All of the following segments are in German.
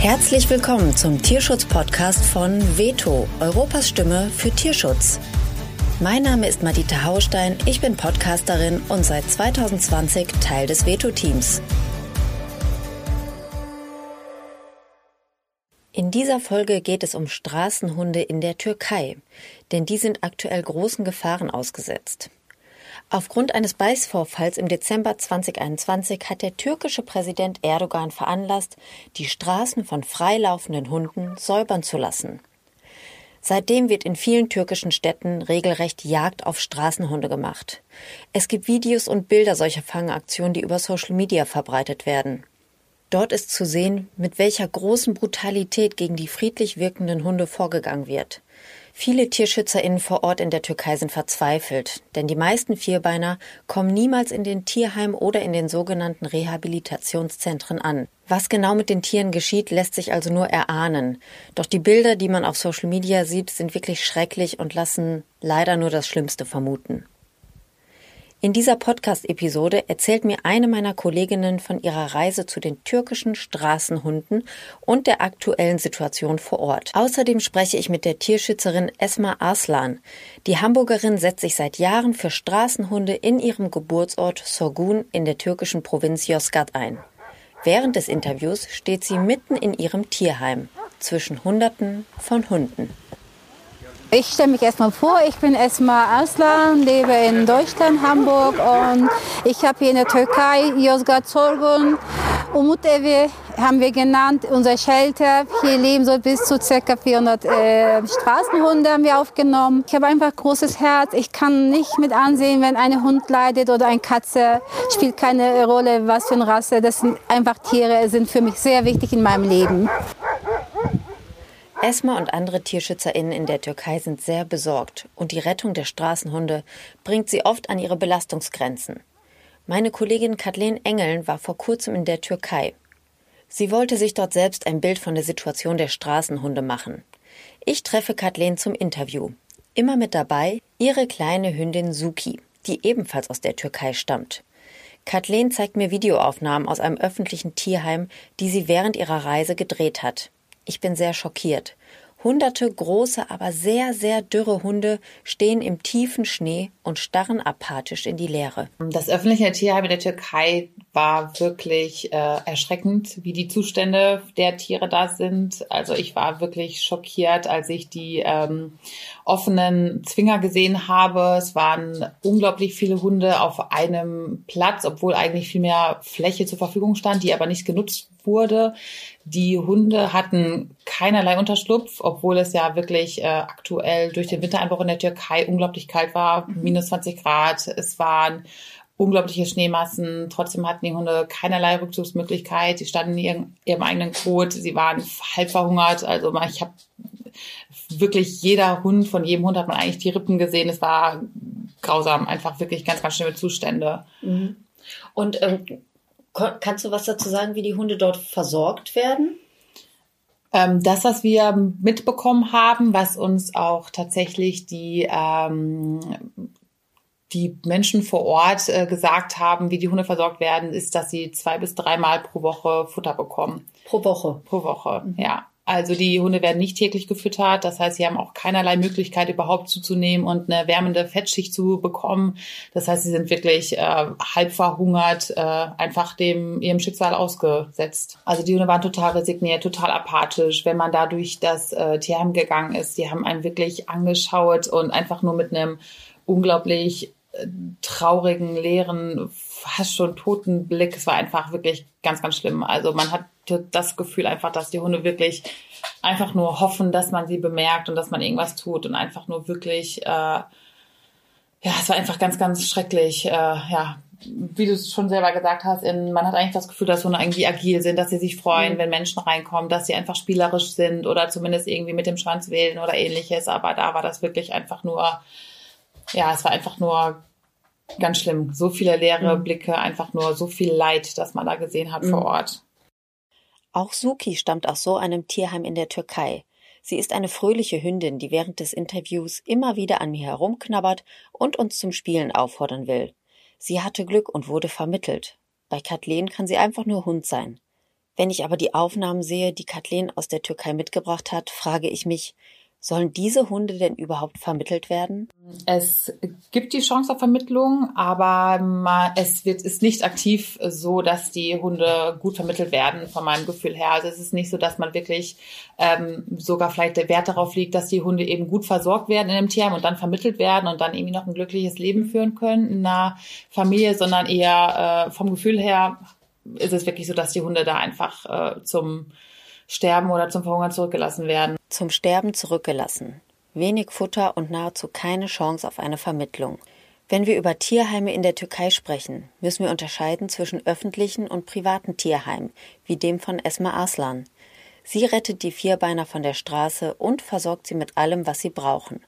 Herzlich willkommen zum Tierschutz-Podcast von Veto, Europas Stimme für Tierschutz. Mein Name ist Madita Haustein, ich bin Podcasterin und seit 2020 Teil des Veto-Teams. In dieser Folge geht es um Straßenhunde in der Türkei, denn die sind aktuell großen Gefahren ausgesetzt. Aufgrund eines Beißvorfalls im Dezember 2021 hat der türkische Präsident Erdogan veranlasst, die Straßen von freilaufenden Hunden säubern zu lassen. Seitdem wird in vielen türkischen Städten regelrecht Jagd auf Straßenhunde gemacht. Es gibt Videos und Bilder solcher Fangaktionen, die über Social Media verbreitet werden. Dort ist zu sehen, mit welcher großen Brutalität gegen die friedlich wirkenden Hunde vorgegangen wird. Viele TierschützerInnen vor Ort in der Türkei sind verzweifelt, denn die meisten Vierbeiner kommen niemals in den Tierheimen oder in den sogenannten Rehabilitationszentren an. Was genau mit den Tieren geschieht, lässt sich also nur erahnen. Doch die Bilder, die man auf Social Media sieht, sind wirklich schrecklich und lassen leider nur das Schlimmste vermuten. In dieser Podcast-Episode erzählt mir eine meiner Kolleginnen von ihrer Reise zu den türkischen Straßenhunden und der aktuellen Situation vor Ort. Außerdem spreche ich mit der Tierschützerin Esma Arslan. Die Hamburgerin setzt sich seit Jahren für Straßenhunde in ihrem Geburtsort Sorgun in der türkischen Provinz Yozgat ein. Während des Interviews steht sie mitten in ihrem Tierheim zwischen Hunderten von Hunden. Ich stelle mich erstmal vor, ich bin Esma Arslan, lebe in Deutschland, Hamburg und ich habe hier in der Türkei Yozgat Sorgun, Umut Evi haben wir genannt, unser Shelter. Hier leben so bis zu ca. 400 äh, Straßenhunde haben wir aufgenommen. Ich habe einfach großes Herz. Ich kann nicht mit ansehen, wenn ein Hund leidet oder eine Katze. Spielt keine Rolle, was für eine Rasse. Das sind einfach Tiere, sind für mich sehr wichtig in meinem Leben. Esma und andere TierschützerInnen in der Türkei sind sehr besorgt und die Rettung der Straßenhunde bringt sie oft an ihre Belastungsgrenzen. Meine Kollegin Kathleen Engeln war vor kurzem in der Türkei. Sie wollte sich dort selbst ein Bild von der Situation der Straßenhunde machen. Ich treffe Kathleen zum Interview. Immer mit dabei ihre kleine Hündin Suki, die ebenfalls aus der Türkei stammt. Kathleen zeigt mir Videoaufnahmen aus einem öffentlichen Tierheim, die sie während ihrer Reise gedreht hat. Ich bin sehr schockiert. Hunderte große, aber sehr, sehr dürre Hunde stehen im tiefen Schnee und starren apathisch in die Leere. Das öffentliche Tierheim in der Türkei war wirklich äh, erschreckend, wie die Zustände der Tiere da sind. Also ich war wirklich schockiert, als ich die ähm, offenen Zwinger gesehen habe. Es waren unglaublich viele Hunde auf einem Platz, obwohl eigentlich viel mehr Fläche zur Verfügung stand, die aber nicht genutzt wurde. Die Hunde hatten keinerlei Unterschlupf, obwohl es ja wirklich äh, aktuell durch den Wintereinbruch in der Türkei unglaublich kalt war, minus 20 Grad. Es waren unglaubliche Schneemassen. Trotzdem hatten die Hunde keinerlei Rückzugsmöglichkeit. Sie standen in ihrem, ihrem eigenen Kot. Sie waren halb verhungert. Also ich habe wirklich jeder Hund, von jedem Hund hat man eigentlich die Rippen gesehen. Es war grausam, einfach wirklich ganz, ganz schlimme Zustände. Mhm. Und ähm, kannst du was dazu sagen, wie die Hunde dort versorgt werden? Ähm, das, was wir mitbekommen haben, was uns auch tatsächlich die ähm, die Menschen vor Ort äh, gesagt haben, wie die Hunde versorgt werden, ist, dass sie zwei bis dreimal pro Woche Futter bekommen. Pro Woche? Pro Woche, mhm. ja. Also die Hunde werden nicht täglich gefüttert. Das heißt, sie haben auch keinerlei Möglichkeit überhaupt zuzunehmen und eine wärmende Fettschicht zu bekommen. Das heißt, sie sind wirklich äh, halb verhungert, äh, einfach dem ihrem Schicksal ausgesetzt. Also die Hunde waren total resigniert, total apathisch. Wenn man da durch das äh, Tierheim gegangen ist, die haben einen wirklich angeschaut und einfach nur mit einem unglaublich äh, traurigen, leeren, fast schon toten Blick. Es war einfach wirklich ganz, ganz schlimm. Also man hat das Gefühl einfach, dass die Hunde wirklich einfach nur hoffen, dass man sie bemerkt und dass man irgendwas tut und einfach nur wirklich, äh, ja, es war einfach ganz, ganz schrecklich, äh, ja, wie du es schon selber gesagt hast, in, man hat eigentlich das Gefühl, dass Hunde irgendwie agil sind, dass sie sich freuen, mhm. wenn Menschen reinkommen, dass sie einfach spielerisch sind oder zumindest irgendwie mit dem Schwanz wählen oder ähnliches. Aber da war das wirklich einfach nur, ja, es war einfach nur ganz schlimm. So viele leere mhm. Blicke, einfach nur so viel Leid, das man da gesehen hat mhm. vor Ort. Auch Suki stammt aus so einem Tierheim in der Türkei. Sie ist eine fröhliche Hündin, die während des Interviews immer wieder an mir herumknabbert und uns zum Spielen auffordern will. Sie hatte Glück und wurde vermittelt. Bei Kathleen kann sie einfach nur Hund sein. Wenn ich aber die Aufnahmen sehe, die Kathleen aus der Türkei mitgebracht hat, frage ich mich, Sollen diese Hunde denn überhaupt vermittelt werden? Es gibt die Chance auf Vermittlung, aber es wird, ist nicht aktiv so, dass die Hunde gut vermittelt werden, von meinem Gefühl her. Also es ist nicht so, dass man wirklich ähm, sogar vielleicht der Wert darauf liegt, dass die Hunde eben gut versorgt werden in einem Tierheim und dann vermittelt werden und dann irgendwie noch ein glückliches Leben führen können in einer Familie, sondern eher äh, vom Gefühl her ist es wirklich so, dass die Hunde da einfach äh, zum sterben oder zum Verhungern zurückgelassen werden. Zum Sterben zurückgelassen. Wenig Futter und nahezu keine Chance auf eine Vermittlung. Wenn wir über Tierheime in der Türkei sprechen, müssen wir unterscheiden zwischen öffentlichen und privaten Tierheimen, wie dem von Esma Arslan. Sie rettet die Vierbeiner von der Straße und versorgt sie mit allem, was sie brauchen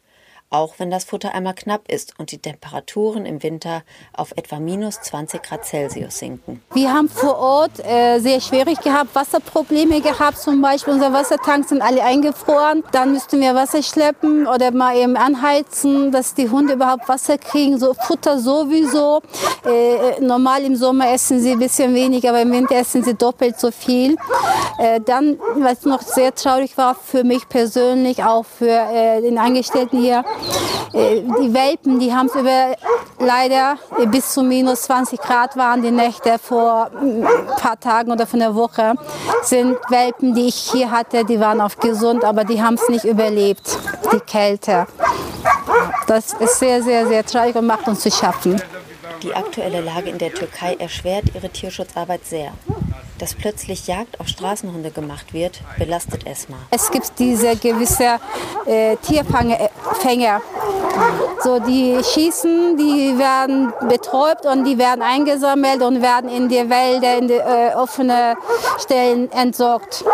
auch wenn das Futter einmal knapp ist und die Temperaturen im Winter auf etwa minus 20 Grad Celsius sinken. Wir haben vor Ort äh, sehr schwierig gehabt, Wasserprobleme gehabt zum Beispiel. Unsere Wassertanks sind alle eingefroren. Dann müssten wir Wasser schleppen oder mal eben anheizen, dass die Hunde überhaupt Wasser kriegen. So Futter sowieso. Äh, normal im Sommer essen sie ein bisschen weniger, aber im Winter essen sie doppelt so viel. Äh, dann, was noch sehr traurig war für mich persönlich, auch für äh, den Angestellten hier, äh, die Welpen, die haben es über leider bis zu minus 20 Grad waren die Nächte vor ein paar Tagen oder von der Woche. Sind Welpen, die ich hier hatte, die waren auch gesund, aber die haben es nicht überlebt, die Kälte. Das ist sehr, sehr, sehr traurig und macht uns zu schaffen. Die aktuelle Lage in der Türkei erschwert ihre Tierschutzarbeit sehr dass plötzlich Jagd auf Straßenhunde gemacht wird, belastet Esma. Es gibt diese gewisse äh, Tierfänger. So, die schießen, die werden betäubt und die werden eingesammelt und werden in die Wälder, in die äh, offene Stellen entsorgt.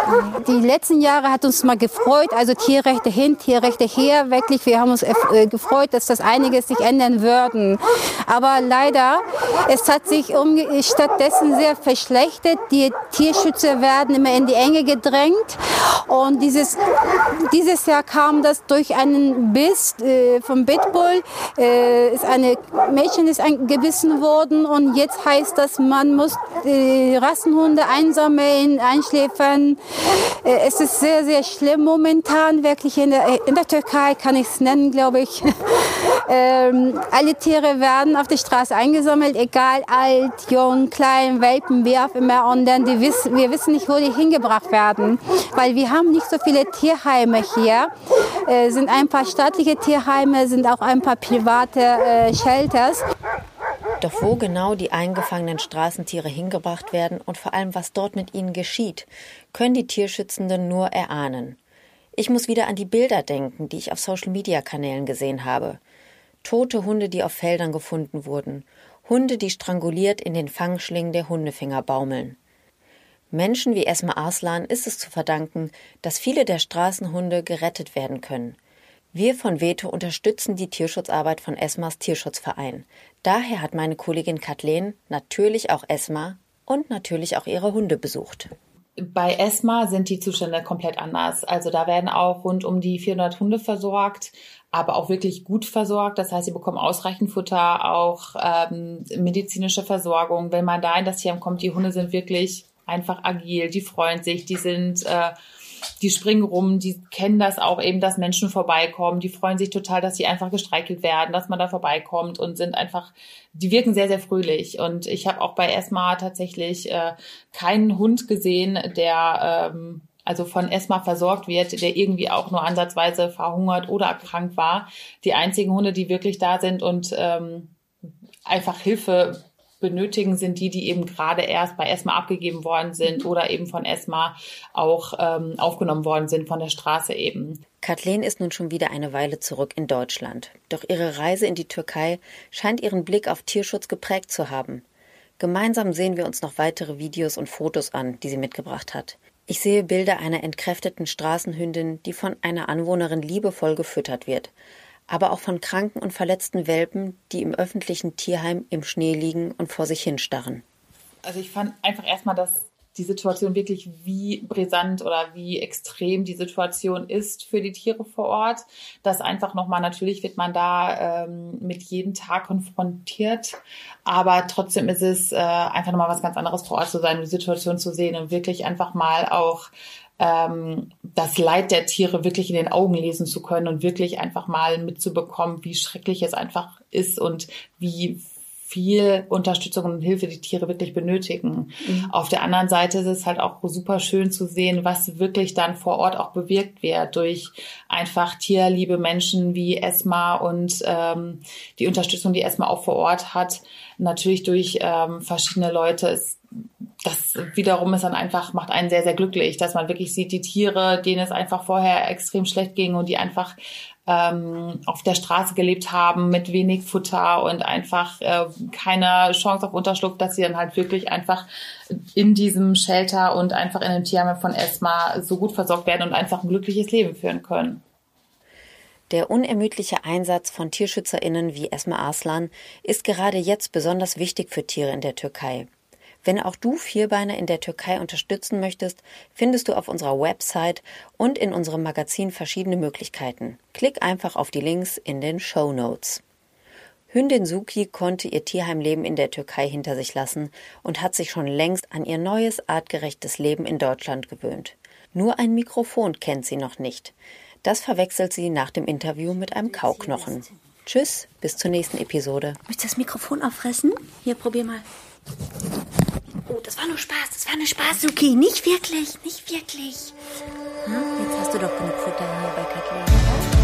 Die letzten Jahre hat uns mal gefreut, also Tierrechte hin, Tierrechte her, wirklich. Wir haben uns äh, gefreut, dass das einiges sich ändern würden. Aber leider, es hat sich um, stattdessen sehr verschlechtert. Die Tierschützer werden immer in die Enge gedrängt. Und dieses, dieses Jahr kam das durch einen Biss äh, vom Pitbull. Äh, ist eine Mädchen ist gebissen worden und jetzt heißt das, man muss die Rassenhunde einsammeln, einschläfern. Äh, es ist sehr, sehr schlimm momentan, wirklich in der, in der Türkei kann ich es nennen, glaube ich. ähm, alle Tiere werden auf der Straße eingesammelt, egal alt, jung, klein, Welpen, wie auch immer. Und dann die wissen, wir wissen nicht, wo die hingebracht werden, weil wir haben nicht so viele Tierheime hier. Äh, sind ein paar staatliche Tierheime, sind auch ein paar private äh, Shelters. Doch wo genau die eingefangenen Straßentiere hingebracht werden und vor allem was dort mit ihnen geschieht, können die Tierschützenden nur erahnen. Ich muss wieder an die Bilder denken, die ich auf Social-Media-Kanälen gesehen habe. Tote Hunde, die auf Feldern gefunden wurden, Hunde, die stranguliert in den Fangschlingen der Hundefänger baumeln. Menschen wie Esma Arslan ist es zu verdanken, dass viele der Straßenhunde gerettet werden können. Wir von Veto unterstützen die Tierschutzarbeit von Esmas Tierschutzverein. Daher hat meine Kollegin Kathleen natürlich auch Esma und natürlich auch ihre Hunde besucht. Bei ESMA sind die Zustände komplett anders. Also da werden auch rund um die 400 Hunde versorgt, aber auch wirklich gut versorgt. Das heißt, sie bekommen ausreichend Futter, auch ähm, medizinische Versorgung. Wenn man da in das Tierheim kommt, die Hunde sind wirklich einfach agil, die freuen sich, die sind, äh, die springen rum, die kennen das auch eben, dass Menschen vorbeikommen, die freuen sich total, dass sie einfach gestreichelt werden, dass man da vorbeikommt und sind einfach, die wirken sehr, sehr fröhlich. Und ich habe auch bei ESMA tatsächlich äh, keinen Hund gesehen, der ähm, also von ESMA versorgt wird, der irgendwie auch nur ansatzweise verhungert oder erkrankt war. Die einzigen Hunde, die wirklich da sind und ähm, einfach Hilfe benötigen, sind die, die eben gerade erst bei ESMA abgegeben worden sind oder eben von ESMA auch ähm, aufgenommen worden sind von der Straße eben. Kathleen ist nun schon wieder eine Weile zurück in Deutschland. Doch ihre Reise in die Türkei scheint ihren Blick auf Tierschutz geprägt zu haben. Gemeinsam sehen wir uns noch weitere Videos und Fotos an, die sie mitgebracht hat. Ich sehe Bilder einer entkräfteten Straßenhündin, die von einer Anwohnerin liebevoll gefüttert wird aber auch von kranken und verletzten Welpen, die im öffentlichen Tierheim im Schnee liegen und vor sich hinstarren. Also ich fand einfach erstmal, dass die Situation wirklich, wie brisant oder wie extrem die Situation ist für die Tiere vor Ort. Das einfach nochmal, natürlich wird man da ähm, mit jedem Tag konfrontiert, aber trotzdem ist es äh, einfach nochmal was ganz anderes vor Ort zu sein, die Situation zu sehen und wirklich einfach mal auch ähm, das Leid der Tiere wirklich in den Augen lesen zu können und wirklich einfach mal mitzubekommen, wie schrecklich es einfach ist und wie viel Unterstützung und Hilfe die Tiere wirklich benötigen. Mhm. Auf der anderen Seite ist es halt auch super schön zu sehen, was wirklich dann vor Ort auch bewirkt wird durch einfach tierliebe Menschen wie Esma und ähm, die Unterstützung, die Esma auch vor Ort hat. Natürlich durch ähm, verschiedene Leute. Es, das wiederum ist dann einfach, macht einen sehr, sehr glücklich, dass man wirklich sieht, die Tiere, denen es einfach vorher extrem schlecht ging und die einfach ähm, auf der Straße gelebt haben mit wenig Futter und einfach äh, keine Chance auf Unterschlupf, dass sie dann halt wirklich einfach in diesem Shelter und einfach in dem Tierheim von ESMA so gut versorgt werden und einfach ein glückliches Leben führen können. Der unermüdliche Einsatz von TierschützerInnen wie Esma Arslan ist gerade jetzt besonders wichtig für Tiere in der Türkei. Wenn auch du Vierbeiner in der Türkei unterstützen möchtest, findest du auf unserer Website und in unserem Magazin verschiedene Möglichkeiten. Klick einfach auf die Links in den Show Notes. Hündin Suki konnte ihr Tierheimleben in der Türkei hinter sich lassen und hat sich schon längst an ihr neues artgerechtes Leben in Deutschland gewöhnt. Nur ein Mikrofon kennt sie noch nicht. Das verwechselt sie nach dem Interview mit einem Kauknochen. Tschüss, bis zur nächsten Episode. Möchtest du das Mikrofon auffressen? Hier, probier mal. War nur Spaß, das war nur Spaß, Suki. Nicht wirklich, nicht wirklich. Hm? Jetzt hast du doch genug Futter hier bei Kathleen.